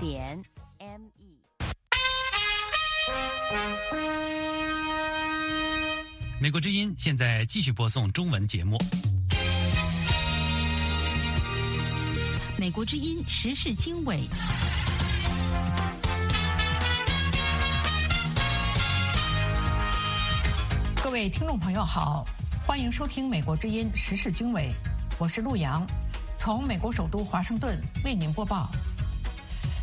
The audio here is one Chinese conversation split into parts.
点 M E。美国之音现在继续播送中文节目。美国之音时事经纬。各位听众朋友好，欢迎收听《美国之音时事经纬》，我是陆阳，从美国首都华盛顿为您播报。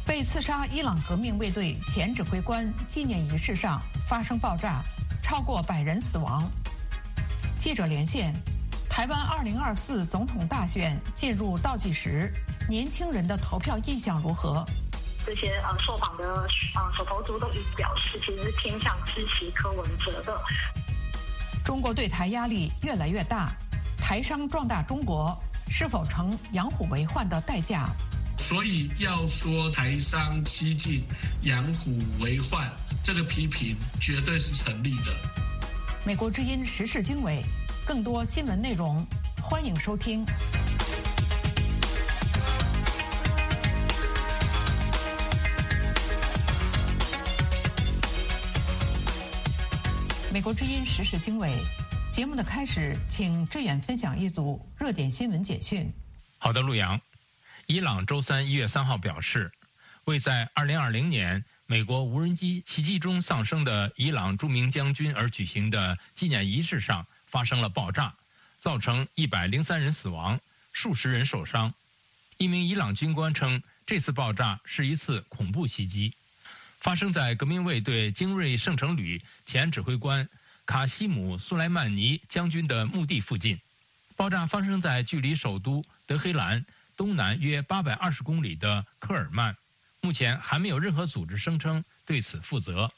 被刺杀伊朗革命卫队前指挥官纪念仪式上发生爆炸，超过百人死亡。记者连线，台湾2024总统大选进入倒计时，年轻人的投票意向如何？这些呃受访的呃手头族都已表示，其实是偏向支持柯文哲的。中国对台压力越来越大，台商壮大中国是否成养虎为患的代价？所以要说台商西进、养虎为患，这个批评绝对是成立的。美国之音时事经纬，更多新闻内容，欢迎收听。美国之音时事经纬节目的开始，请志远分享一组热点新闻简讯。好的，陆阳。伊朗周三一月三号表示，为在二零二零年美国无人机袭击中丧生的伊朗著名将军而举行的纪念仪式上发生了爆炸，造成一百零三人死亡，数十人受伤。一名伊朗军官称，这次爆炸是一次恐怖袭击。发生在革命卫队精锐圣城旅前指挥官卡西姆·苏莱曼尼将军的墓地附近。爆炸发生在距离首都德黑兰东南约八百二十公里的科尔曼。目前还没有任何组织声称对此负责。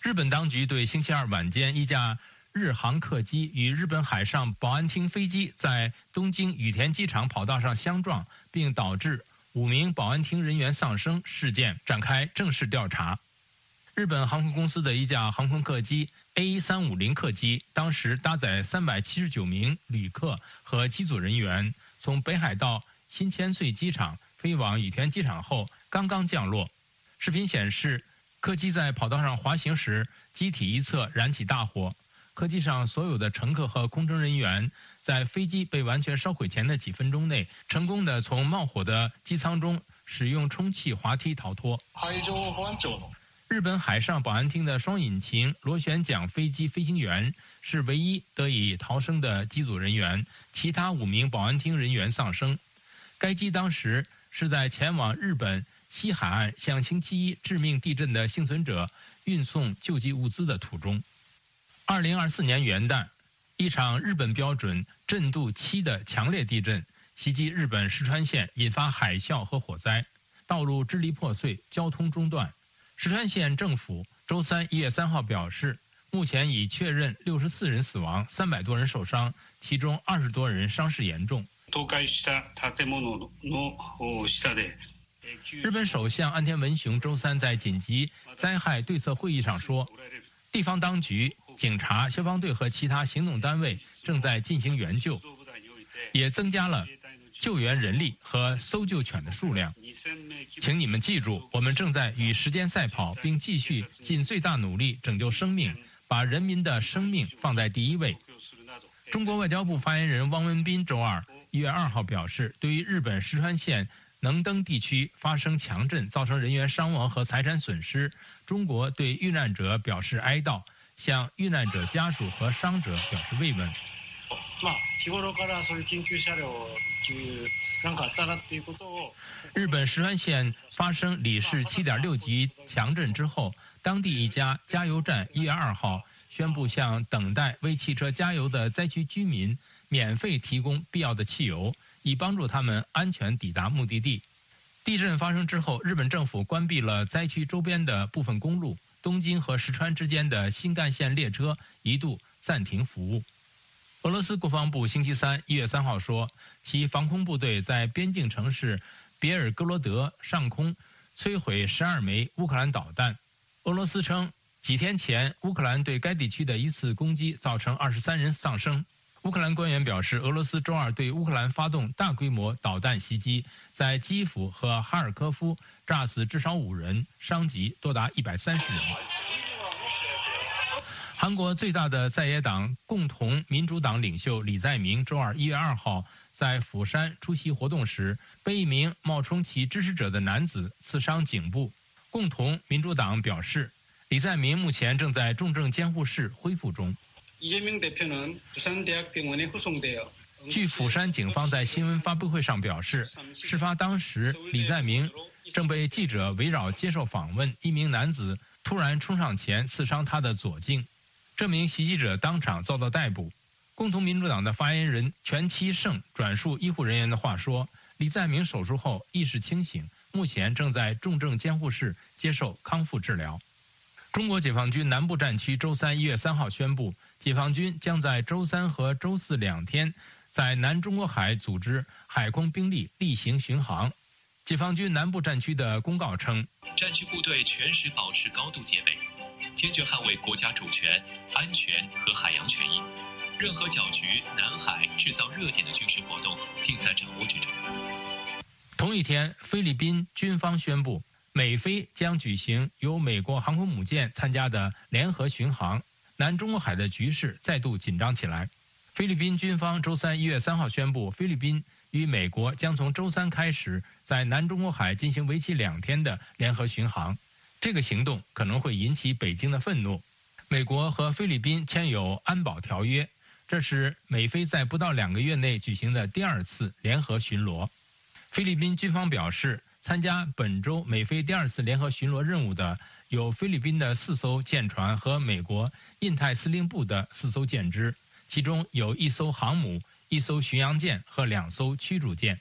日本当局对星期二晚间一架日航客机与日本海上保安厅飞机在东京羽田机场跑道上相撞，并导致。五名保安厅人员丧生事件展开正式调查。日本航空公司的一架航空客机 A 三五零客机，当时搭载三百七十九名旅客和机组人员，从北海道新千岁机场飞往羽田机场后，刚刚降落。视频显示，客机在跑道上滑行时，机体一侧燃起大火，客机上所有的乘客和空乘人员。在飞机被完全烧毁前的几分钟内，成功的从冒火的机舱中使用充气滑梯逃脱。日本海上保安厅的双引擎螺旋桨飞机飞行员是唯一得以逃生的机组人员，其他五名保安厅人员丧生。该机当时是在前往日本西海岸向星期一致命地震的幸存者运送救济物资的途中。二零二四年元旦。一场日本标准震度七的强烈地震袭击日本石川县，引发海啸和火灾，道路支离破碎，交通中断。石川县政府周三一月三号表示，目前已确认六十四人死亡，三百多人受伤，其中二十多人伤势严重。日本首相安田文雄周三在紧急灾害对策会议上说，地方当局。警察、消防队和其他行动单位正在进行援救，也增加了救援人力和搜救犬的数量。请你们记住，我们正在与时间赛跑，并继续尽最大努力拯救生命，把人民的生命放在第一位。中国外交部发言人汪文斌周二一月二号表示，对于日本石川县能登地区发生强震，造成人员伤亡和财产损失，中国对遇难者表示哀悼。向遇难者家属和伤者表示慰问。日本石川县发生里氏7.6级强震之后，当地一家加油站一月二号宣布向等待为汽车加油的灾区居民免费提供必要的汽油，以帮助他们安全抵达目的地。地震发生之后，日本政府关闭了灾区周边的部分公路。东京和石川之间的新干线列车一度暂停服务。俄罗斯国防部星期三一月三号说，其防空部队在边境城市别尔哥罗德上空摧毁十二枚乌克兰导弹。俄罗斯称，几天前乌克兰对该地区的一次攻击造成二十三人丧生。乌克兰官员表示，俄罗斯周二对乌克兰发动大规模导弹袭击，在基辅和哈尔科夫炸死至少五人，伤及多达一百三十人。韩国最大的在野党共同民主党领袖李在明周二一月二号在釜山出席活动时，被一名冒充其支持者的男子刺伤颈部。共同民主党表示，李在明目前正在重症监护室恢复中。据釜山警方在新闻发布会上表示，事发当时，李在明正被记者围绕接受访问，一名男子突然冲上前刺伤他的左颈。这名袭击者当场遭到逮捕。共同民主党的发言人全七胜转述医护人员的话说：“李在明手术后意识清醒，目前正在重症监护室接受康复治疗。”中国解放军南部战区周三一月三号宣布，解放军将在周三和周四两天在南中国海组织海空兵力例行巡航。解放军南部战区的公告称：“战区部队全时保持高度戒备。”坚决捍卫国家主权、安全和海洋权益，任何搅局南海、制造热点的军事活动尽在掌握之中。同一天，菲律宾军方宣布，美菲将举行由美国航空母舰参加的联合巡航，南中国海的局势再度紧张起来。菲律宾军方周三一月三号宣布，菲律宾与美国将从周三开始在南中国海进行为期两天的联合巡航。这个行动可能会引起北京的愤怒。美国和菲律宾签有安保条约，这是美菲在不到两个月内举行的第二次联合巡逻。菲律宾军方表示，参加本周美菲第二次联合巡逻任务的有菲律宾的四艘舰船和美国印太司令部的四艘舰只，其中有一艘航母、一艘巡洋舰和两艘驱逐舰。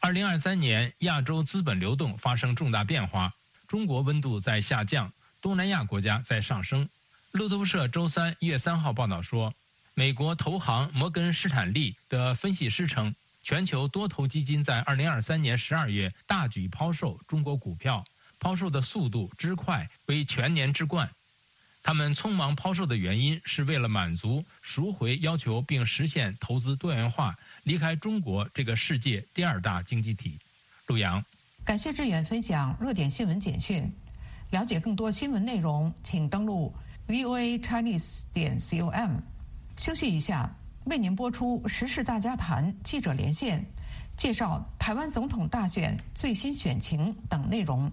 二零二三年，亚洲资本流动发生重大变化。中国温度在下降，东南亚国家在上升。路透社周三一月三号报道说，美国投行摩根士坦利的分析师称，全球多头基金在二零二三年十二月大举抛售中国股票，抛售的速度之快为全年之冠。他们匆忙抛售的原因是为了满足赎回要求，并实现投资多元化，离开中国这个世界第二大经济体。陆阳。感谢志远分享热点新闻简讯。了解更多新闻内容，请登录 voa chinese 点 com。休息一下，为您播出《时事大家谈》记者连线，介绍台湾总统大选最新选情等内容。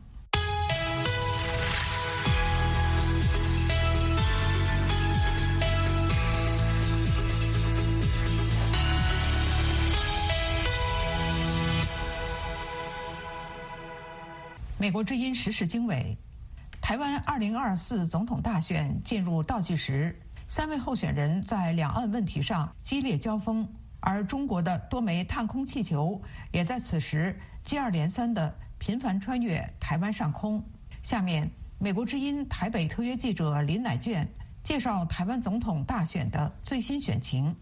美国之音时事经纬，台湾二零二四总统大选进入倒计时，三位候选人在两岸问题上激烈交锋，而中国的多枚探空气球也在此时接二连三地频繁穿越台湾上空。下面，美国之音台北特约记者林乃卷介绍台湾总统大选的最新选情。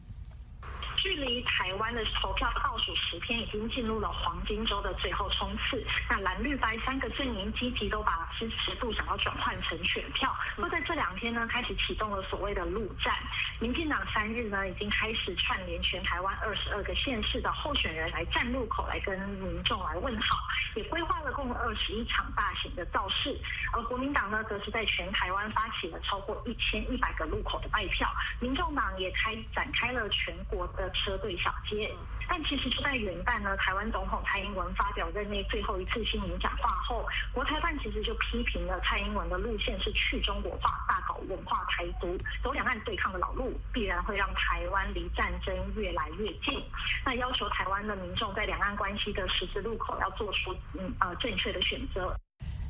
距离台湾的投票倒数十天，已经进入了黄金周的最后冲刺。那蓝绿白三个阵营积极都把支持度想要转换成选票，都在这两天呢开始启动了所谓的陆战。民进党三日呢已经开始串联全台湾二十二个县市的候选人来站路口，来跟民众来问好，也规划了共二十一场大型的造势。而国民党呢，则是在全台湾发起了超过一千一百个路口的拜票，民众党也开展开了全国的。车队小街，但其实就在元旦呢，台湾总统蔡英文发表任内最后一次新闻讲话后，国台办其实就批评了蔡英文的路线是去中国化、大搞文化台独，走两岸对抗的老路，必然会让台湾离战争越来越近。那要求台湾的民众在两岸关系的十字路口要做出嗯呃正确的选择。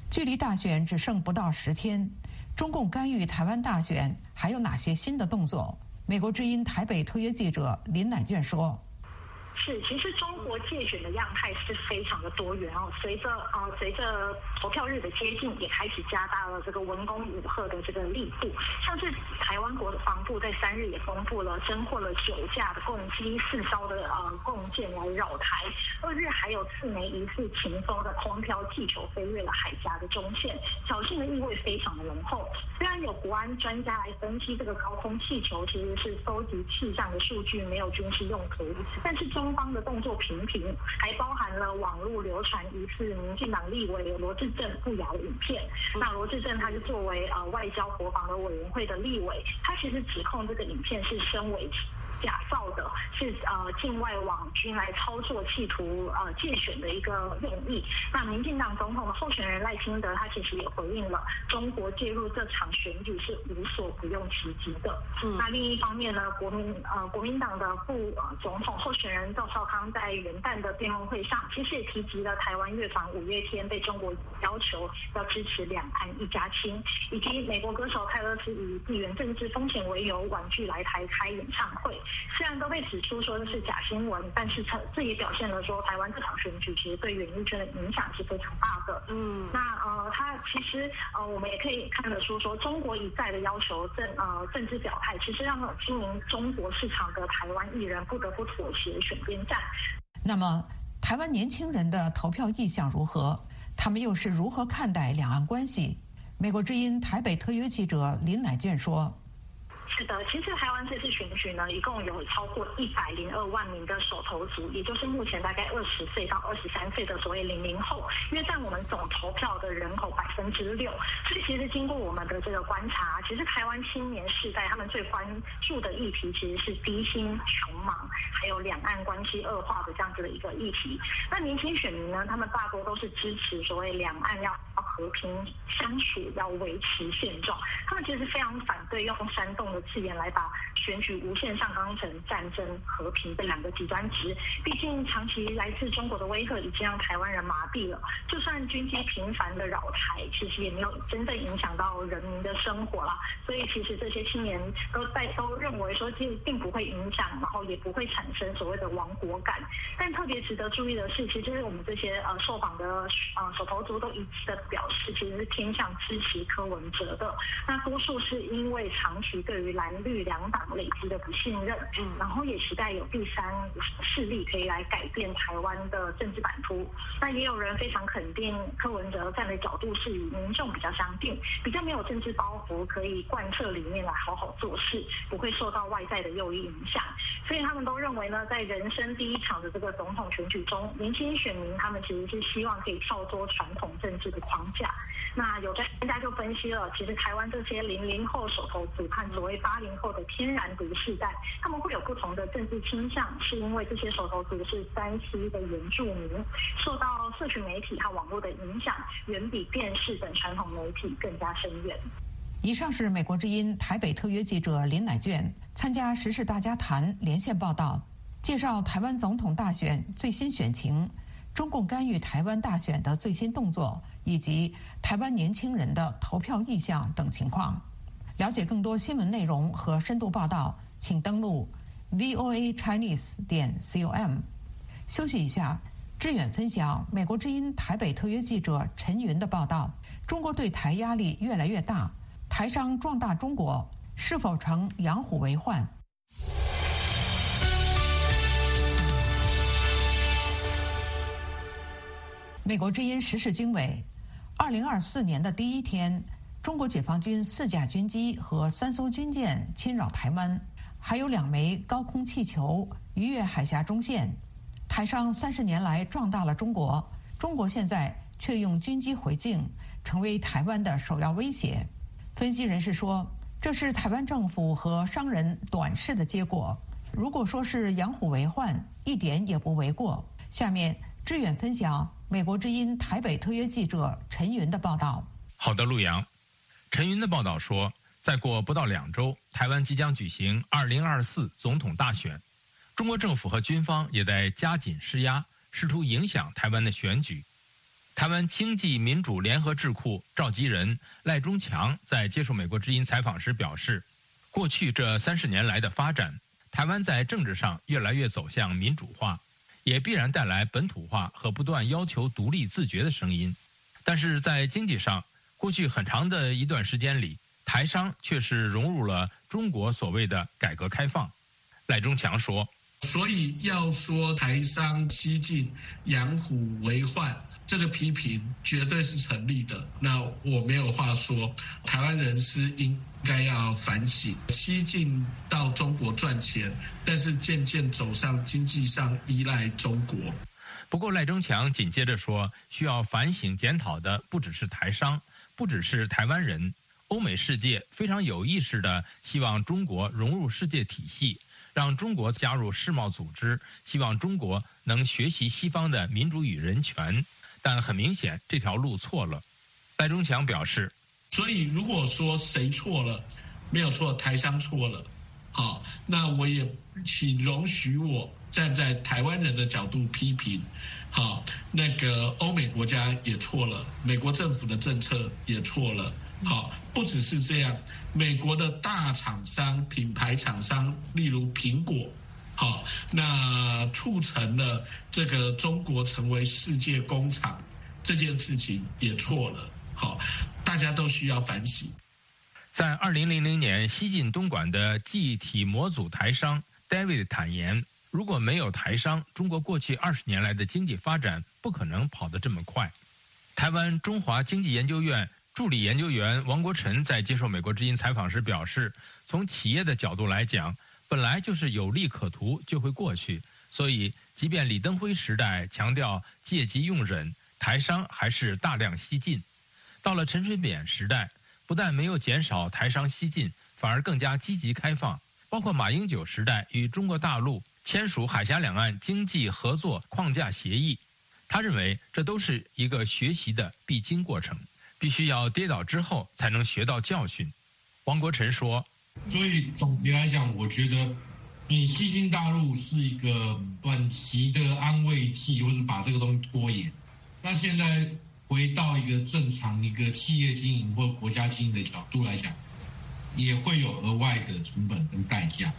距离大选只剩不到十天，中共干预台湾大选还有哪些新的动作？美国之音台北特约记者林乃卷说：“是，其实中国借选的样态是非常的多元哦。随着呃随着投票日的接近，也开始加大了这个文攻武吓的这个力度。像是台湾国防部在三日也公布了侦获了九架的共机四艘的呃共舰来扰台，二日还有四枚疑似秦风的空飘气球飞越了海峡的中线，挑衅的意味非常的浓厚。虽然有国安专家来分析这个高空气球其实是搜集气象的数据，没有军事用途，但是中方的动作频频，还包含了网络流传疑似民进党立委罗志正不雅的影片。那罗志正他是作为呃外交国防的委员会的立委，他其实指控这个影片是身为。假造的是呃境外网军来操作，企图呃借选的一个用意。那民进党总统的候选人赖清德，他其实也回应了中国介入这场选举是无所不用其极的。那另一方面呢，国民呃国民党的副总统候选人赵少康在元旦的辩论会上，其实也提及了台湾乐团五月天被中国要求要支持两岸一家亲，以及美国歌手泰勒斯以地缘政治风险为由婉拒来台开演唱会。虽然都被指出说的是假新闻，但是这这也表现了说台湾这场选举其实对演艺圈的影响是非常大的。嗯，那呃，他其实呃，我们也可以看得出说，中国一再的要求政呃政治表态，其实让经营中国市场的台湾艺人不得不妥协选边站。那么，台湾年轻人的投票意向如何？他们又是如何看待两岸关系？美国之音台北特约记者林乃卷说。是的，其实台湾这次选举呢，一共有超过一百零二万名的手头族，也就是目前大概二十岁到二十三岁的所谓零零后，约占我们总投票的人口百分之六。所以其实经过我们的这个观察，其实台湾青年世代他们最关注的议题其实是低薪、穷忙，还有两岸关系恶化的这样子的一个议题。那年轻选民呢，他们大多都是支持所谓两岸要和平相处，要维持现状。他们其实非常反对用煽动的。是原来吧选举无限上纲成战争、和平这两个极端值。毕竟长期来自中国的威吓已经让台湾人麻痹了。就算军机频繁的扰台，其实也没有真正影响到人民的生活啦。所以其实这些青年都在都认为说，其实并不会影响，然后也不会产生所谓的亡国感。但特别值得注意的是，其实就是我们这些呃受访的呃手头族都一致的表示，其实是偏向支持柯文哲的。那多数是因为长期对于蓝绿两党累积的不信任，嗯，然后也期待有第三势力可以来改变台湾的政治版图。那也有人非常肯定柯文哲站的角度是与民众比较相近，比较没有政治包袱，可以贯彻理念来好好做事，不会受到外在的诱因影响。所以他们都认为呢，在人生第一场的这个总统选举中，年轻选民他们其实是希望可以跳脱传统政治的框架。那有专家就分析了，其实台湾这些零零后手头族和所谓八零后的天然独世代，他们会有不同的政治倾向，是因为这些手头族是山西的原住民，受到社群媒体和网络的影响，远比电视等传统媒体更加深远。以上是美国之音台北特约记者林乃卷参加时事大家谈连线报道，介绍台湾总统大选最新选情。中共干预台湾大选的最新动作，以及台湾年轻人的投票意向等情况，了解更多新闻内容和深度报道，请登录 voa chinese 点 com。休息一下，志远分享美国之音台北特约记者陈云的报道：中国对台压力越来越大，台商壮大中国是否成养虎为患？美国之音时事经纬，二零二四年的第一天，中国解放军四架军机和三艘军舰侵扰台湾，还有两枚高空气球逾越海峡中线。台商三十年来壮大了中国，中国现在却用军机回敬，成为台湾的首要威胁。分析人士说，这是台湾政府和商人短视的结果。如果说是养虎为患，一点也不为过。下面志远分享。美国之音台北特约记者陈云的报道。好的，陆阳。陈云的报道说，再过不到两周，台湾即将举行二零二四总统大选，中国政府和军方也在加紧施压，试图影响台湾的选举。台湾经济民主联合智库召集人赖中强在接受美国之音采访时表示，过去这三十年来的发展，台湾在政治上越来越走向民主化。也必然带来本土化和不断要求独立自觉的声音。但是在经济上，过去很长的一段时间里，台商却是融入了中国所谓的改革开放。赖中强说：“所以要说台商西进、养虎为患，这个批评绝对是成立的。那我没有话说，台湾人是应该要反省，西进到中国赚钱，但是渐渐走上经济上依赖中国。”不过赖中强紧接着说：“需要反省检讨的不只是台商，不只是台湾人，欧美世界非常有意识的希望中国融入世界体系。”让中国加入世贸组织，希望中国能学习西方的民主与人权，但很明显这条路错了。赖中强表示：“所以如果说谁错了，没有错，台商错了，好，那我也请容许我站在台湾人的角度批评，好，那个欧美国家也错了，美国政府的政策也错了。”好，不只是这样，美国的大厂商、品牌厂商，例如苹果，好，那促成了这个中国成为世界工厂这件事情也错了。好，大家都需要反省。在二零零零年西进东莞的记忆体模组台商 David 坦言，如果没有台商，中国过去二十年来的经济发展不可能跑得这么快。台湾中华经济研究院。助理研究员王国臣在接受美国之音采访时表示：“从企业的角度来讲，本来就是有利可图就会过去，所以即便李登辉时代强调借机用人，台商还是大量西进。到了陈水扁时代，不但没有减少台商西进，反而更加积极开放。包括马英九时代与中国大陆签署海峡两岸经济合作框架协议，他认为这都是一个学习的必经过程。”必须要跌倒之后才能学到教训，王国臣说。所以总结来讲，我觉得你西进大陆是一个短期的安慰剂，或者把这个东西拖延。那现在回到一个正常一个企业经营或国家经营的角度来讲，也会有额外的成本跟代价。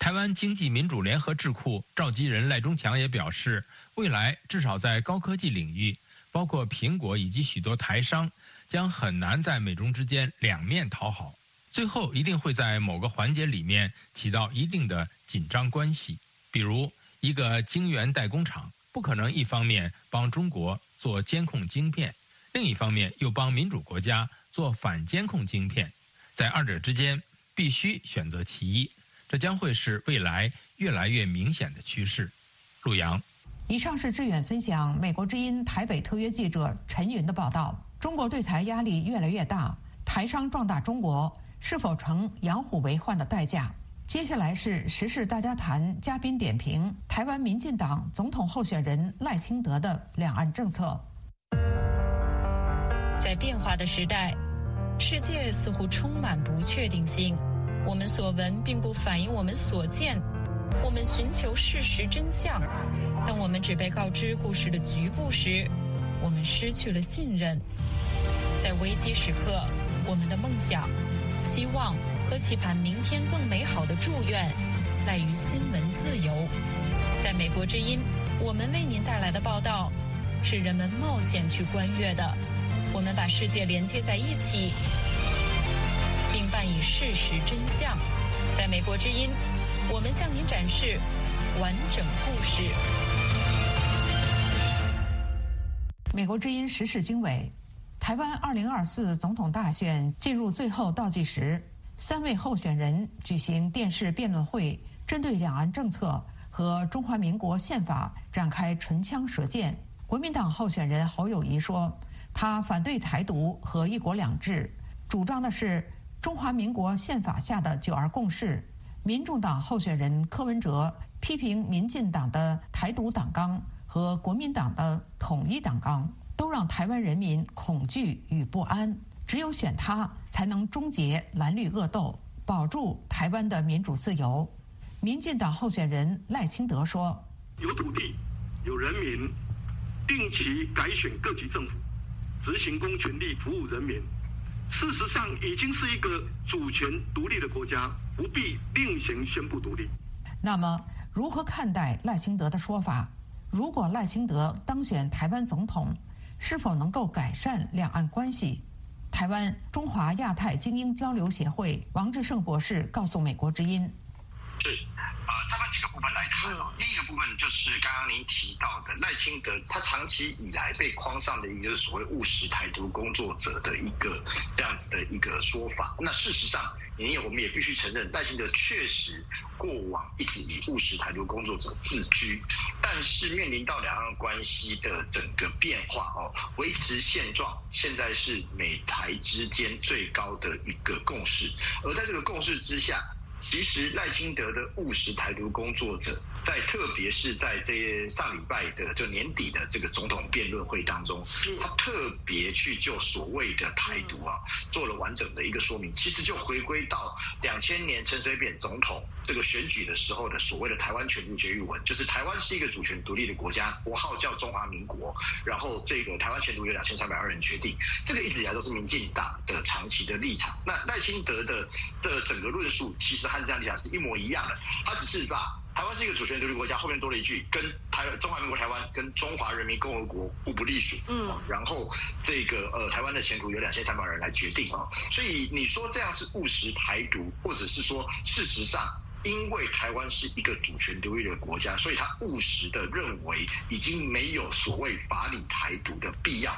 台湾经济民主联合智库召集人赖中强也表示，未来至少在高科技领域，包括苹果以及许多台商。将很难在美中之间两面讨好，最后一定会在某个环节里面起到一定的紧张关系。比如，一个晶圆代工厂不可能一方面帮中国做监控晶片，另一方面又帮民主国家做反监控晶片，在二者之间必须选择其一，这将会是未来越来越明显的趋势。陆阳，以上是志远分享美国之音台北特约记者陈云的报道。中国对台压力越来越大，台商壮大中国是否成养虎为患的代价？接下来是时事大家谈嘉宾点评：台湾民进党总统候选人赖清德的两岸政策。在变化的时代，世界似乎充满不确定性。我们所闻并不反映我们所见，我们寻求事实真相，当我们只被告知故事的局部时。我们失去了信任，在危机时刻，我们的梦想、希望和期盼明天更美好的祝愿，赖于新闻自由。在美国之音，我们为您带来的报道，是人们冒险去观阅的。我们把世界连接在一起，并伴以事实真相。在美国之音，我们向您展示完整故事。美国之音时事经纬：台湾二零二四总统大选进入最后倒计时，三位候选人举行电视辩论会，针对两岸政策和中华民国宪法展开唇枪舌剑。国民党候选人侯友谊说，他反对台独和一国两制，主张的是中华民国宪法下的九二共识。民众党候选人柯文哲批评民进党的台独党纲。和国民党的统一党纲都让台湾人民恐惧与不安，只有选他，才能终结蓝绿恶斗，保住台湾的民主自由。民进党候选人赖清德说：“有土地，有人民，定期改选各级政府，执行公权力，服务人民。事实上，已经是一个主权独立的国家，不必另行宣布独立。”那么，如何看待赖清德的说法？如果赖清德当选台湾总统，是否能够改善两岸关系？台湾中华亚太精英交流协会王志胜博士告诉美国之音：“是，呃，这么几个部分来看哦。第一个部分就是刚刚您提到的赖清德，他长期以来被框上的一个所谓务实台独工作者的一个这样子的一个说法。那事实上，我们也必须承认，赖清德确实过往一直以务实台独工作者自居，但是面临到两岸关系的整个变化哦，维持现状，现在是美台之间最高的一个共识，而在这个共识之下。其实赖清德的务实台独工作者，在特别是在这上礼拜的就年底的这个总统辩论会当中，他特别去就所谓的台独啊，做了完整的一个说明。其实就回归到两千年陈水扁总统这个选举的时候的所谓的台湾全部决议文，就是台湾是一个主权独立的国家，国号叫中华民国，然后这个台湾全独由两千三百二人决定，这个一直以来都是民进党的长期的立场。那赖清德的的整个论述，其实。和这样讲是一模一样的，他只是把台湾是一个主权独立国家，后面多了一句跟台中华民国台湾跟中华人民共和国互不隶属，嗯，然后这个呃台湾的前途由两千三百人来决定啊，所以你说这样是务实台独，或者是说事实上因为台湾是一个主权独立的国家，所以他务实的认为已经没有所谓法理台独的必要。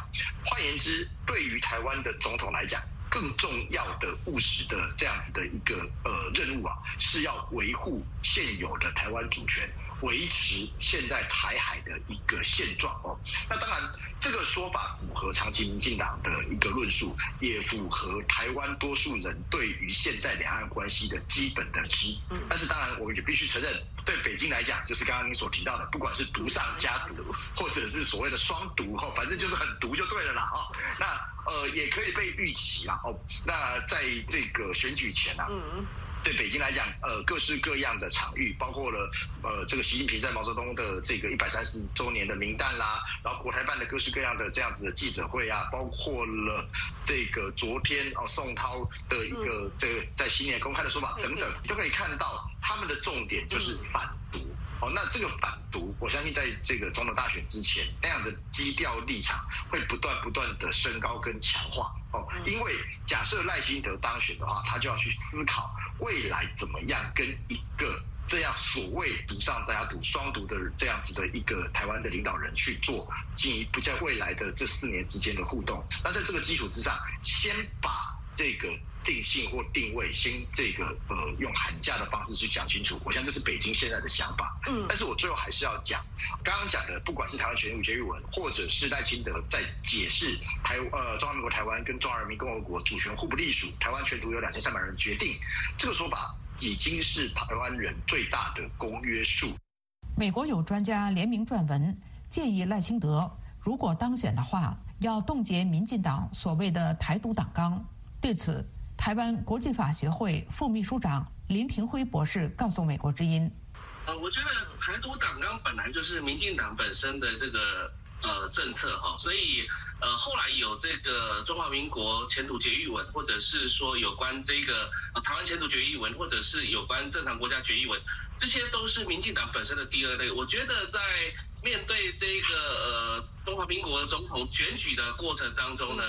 换言之，对于台湾的总统来讲。更重要的务实的这样子的一个呃任务啊，是要维护现有的台湾主权。维持现在台海的一个现状哦，那当然这个说法符合长期民进党的一个论述，也符合台湾多数人对于现在两岸关系的基本的知。嗯，但是当然我们也必须承认，对北京来讲，就是刚刚您所提到的，不管是独上加独，或者是所谓的双独哦，反正就是很独就对了啦哦。那呃也可以被预期啦哦。那在这个选举前啊。嗯。对北京来讲，呃，各式各样的场域，包括了呃，这个习近平在毛泽东的这个一百三十周年的名单啦，然后国台办的各式各样的这样子的记者会啊，包括了这个昨天哦，宋涛的一个这个在新年公开的说法等等，都可以看到他们的重点就是反独。哦，那这个反独，我相信在这个总统大选之前，那样的基调立场会不断不断的升高跟强化。哦，因为假设赖清德当选的话，他就要去思考未来怎么样跟一个这样所谓独上大家独双独的这样子的一个台湾的领导人去做进一步在未来的这四年之间的互动。那在这个基础之上，先把这个。定性或定位，先这个呃用寒假的方式去讲清楚，我想这是北京现在的想法。嗯，但是我最后还是要讲，刚刚讲的，不管是台湾全国决议文，或者是赖清德在解释台呃中华民国台湾跟中华人民共和国主权互不隶属，台湾全图由两千三百人决定，这个说法已经是台湾人最大的公约数。美国有专家联名撰文，建议赖清德如果当选的话，要冻结民进党所谓的台独党纲。对此。台湾国际法学会副秘书长林廷辉博士告诉美国之音：“呃，我觉得台独党纲本来就是民进党本身的这个呃政策哈，所以呃后来有这个中华民国前途决议文，或者是说有关这个台湾前途决议文，或者是有关正常国家决议文，这些都是民进党本身的第二类。我觉得在面对这个呃中华民国总统选举的过程当中呢。”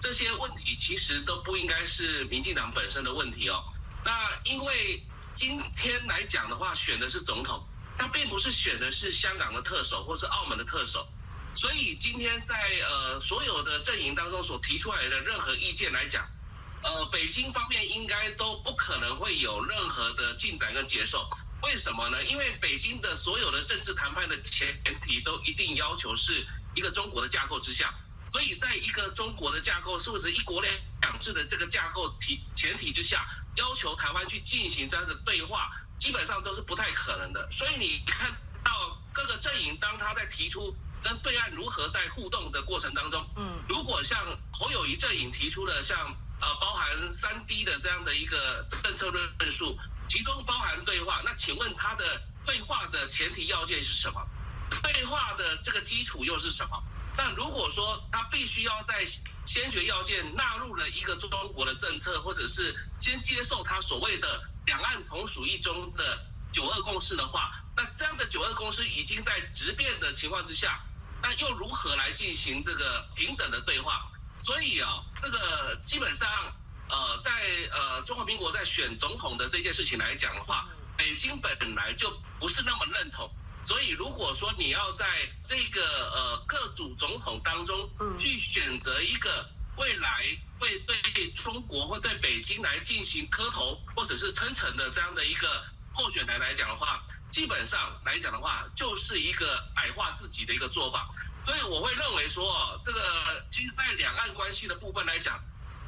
这些问题其实都不应该是民进党本身的问题哦。那因为今天来讲的话，选的是总统，他并不是选的是香港的特首或是澳门的特首，所以今天在呃所有的阵营当中所提出来的任何意见来讲，呃北京方面应该都不可能会有任何的进展跟接受。为什么呢？因为北京的所有的政治谈判的前提都一定要求是一个中国的架构之下。所以，在一个中国的架构，是不是一国两制的这个架构提前提之下，要求台湾去进行这样的对话，基本上都是不太可能的。所以你看到各个阵营，当他在提出跟对岸如何在互动的过程当中，嗯，如果像侯友谊阵营提出了像呃包含三 D 的这样的一个政策论论述，其中包含对话，那请问他的对话的前提要件是什么？对话的这个基础又是什么？但如果说他必须要在先决要件纳入了一个中国的政策，或者是先接受他所谓的两岸同属一中的九二共识的话，那这样的九二共识已经在质变的情况之下，那又如何来进行这个平等的对话？所以啊，这个基本上呃，在呃中华民国在选总统的这件事情来讲的话，北京本来就不是那么认同。所以如果说你要在这个呃各组总统当中去选择一个未来会对中国或对北京来进行磕头或者是称臣的这样的一个候选人来讲的话，基本上来讲的话，就是一个矮化自己的一个做法。所以我会认为说，这个其实，在两岸关系的部分来讲，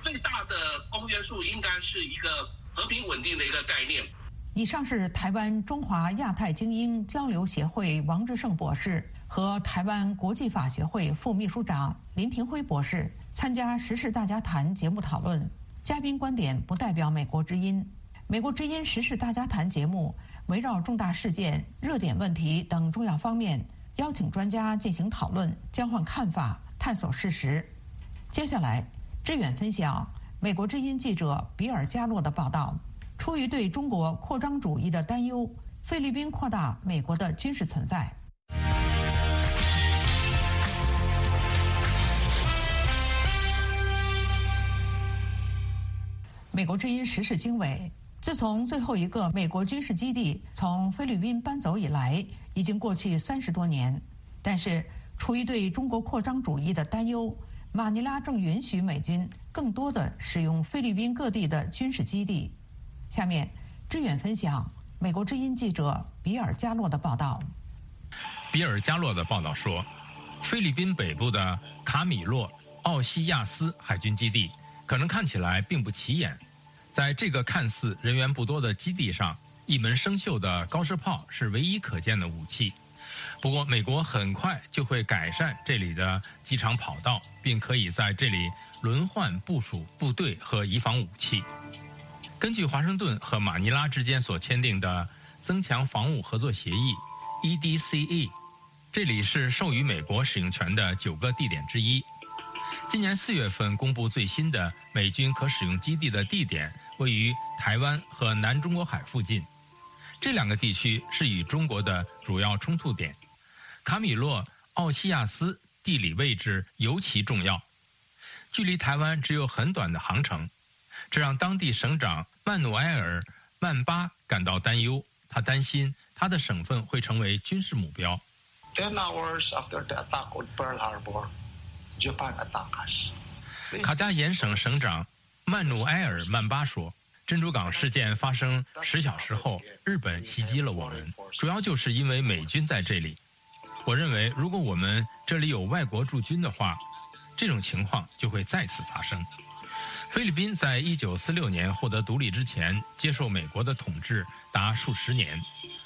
最大的公约数应该是一个和平稳定的一个概念。以上是台湾中华亚太精英交流协会王志胜博士和台湾国际法学会副秘书长林廷辉博士参加《时事大家谈》节目讨论。嘉宾观点不代表美国之音。美国之音《时事大家谈》节目围绕重大事件、热点问题等重要方面，邀请专家进行讨论，交换看法，探索事实。接下来，志远分享美国之音记者比尔·加洛的报道。出于对中国扩张主义的担忧，菲律宾扩大美国的军事存在。美国之音时事经纬：自从最后一个美国军事基地从菲律宾搬走以来，已经过去三十多年。但是，出于对中国扩张主义的担忧，马尼拉正允许美军更多的使用菲律宾各地的军事基地。下面，志远分享美国之音记者比尔·加洛的报道。比尔·加洛的报道说，菲律宾北部的卡米洛·奥西亚斯海军基地可能看起来并不起眼。在这个看似人员不多的基地上，一门生锈的高射炮是唯一可见的武器。不过，美国很快就会改善这里的机场跑道，并可以在这里轮换部署部队和移防武器。根据华盛顿和马尼拉之间所签订的增强防务合作协议 （EDCE），这里是授予美国使用权的九个地点之一。今年四月份公布最新的美军可使用基地的地点位于台湾和南中国海附近，这两个地区是与中国的主要冲突点。卡米洛·奥西亚斯地理位置尤其重要，距离台湾只有很短的航程。这让当地省长曼努埃尔·曼巴感到担忧。他担心他的省份会成为军事目标。卡加延省省长曼努埃尔·曼巴说：“珍珠港事件发生十小时后，日本袭击了我们，主要就是因为美军在这里。我认为，如果我们这里有外国驻军的话，这种情况就会再次发生。”菲律宾在一九四六年获得独立之前，接受美国的统治达数十年。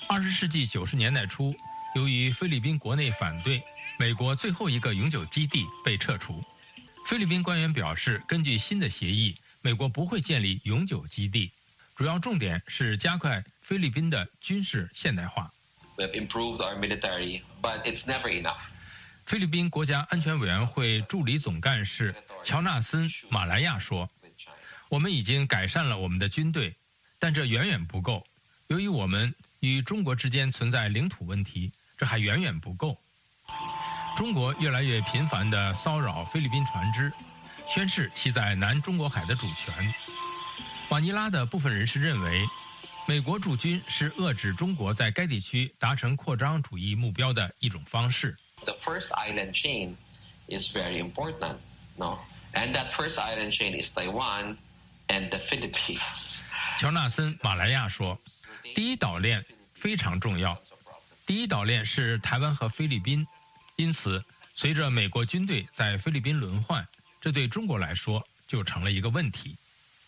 二十世纪九十年代初，由于菲律宾国内反对，美国最后一个永久基地被撤除。菲律宾官员表示，根据新的协议，美国不会建立永久基地，主要重点是加快菲律宾的军事现代化。菲律宾国家安全委员会助理总干事乔纳森·马来亚说。我们已经改善了我们的军队，但这远远不够。由于我们与中国之间存在领土问题，这还远远不够。中国越来越频繁地骚扰菲律宾船只，宣示其在南中国海的主权。马尼拉的部分人士认为，美国驻军是遏制中国在该地区达成扩张主义目标的一种方式。The first island chain is very important, no, and that first island chain is Taiwan. and the Philippines. 乔纳森·马来亚说：“第一岛链非常重要。第一岛链是台湾和菲律宾，因此，随着美国军队在菲律宾轮换，这对中国来说就成了一个问题。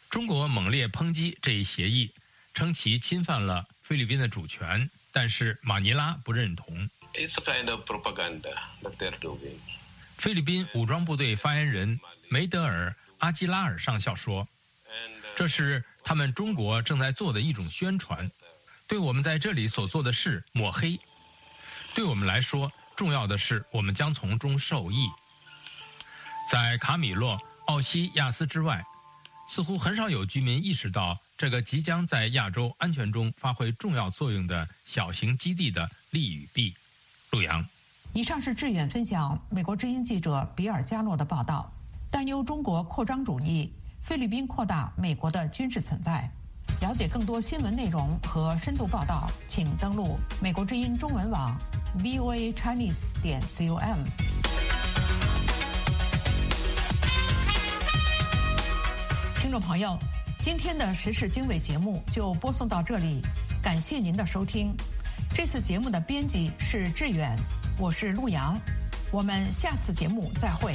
中国猛烈抨击这一协议，称其侵犯了菲律宾的主权，但是马尼拉不认同。It's a kind of propaganda that they're doing. 菲律宾武装部队发言人梅德尔·阿基拉尔上校说。”这是他们中国正在做的一种宣传，对我们在这里所做的事抹黑。对我们来说，重要的是我们将从中受益。在卡米洛·奥西亚斯之外，似乎很少有居民意识到这个即将在亚洲安全中发挥重要作用的小型基地的利与弊。陆阳，以上是志远分享美国之音记者比尔加诺的报道，担忧中国扩张主义，菲律宾扩大美国的军事存在。了解更多新闻内容和深度报道，请登录美国之音中文网 voa chinese 点 com。听众朋友，今天的时事经纬节目就播送到这里，感谢您的收听。这次节目的编辑是志远，我是陆阳，我们下次节目再会。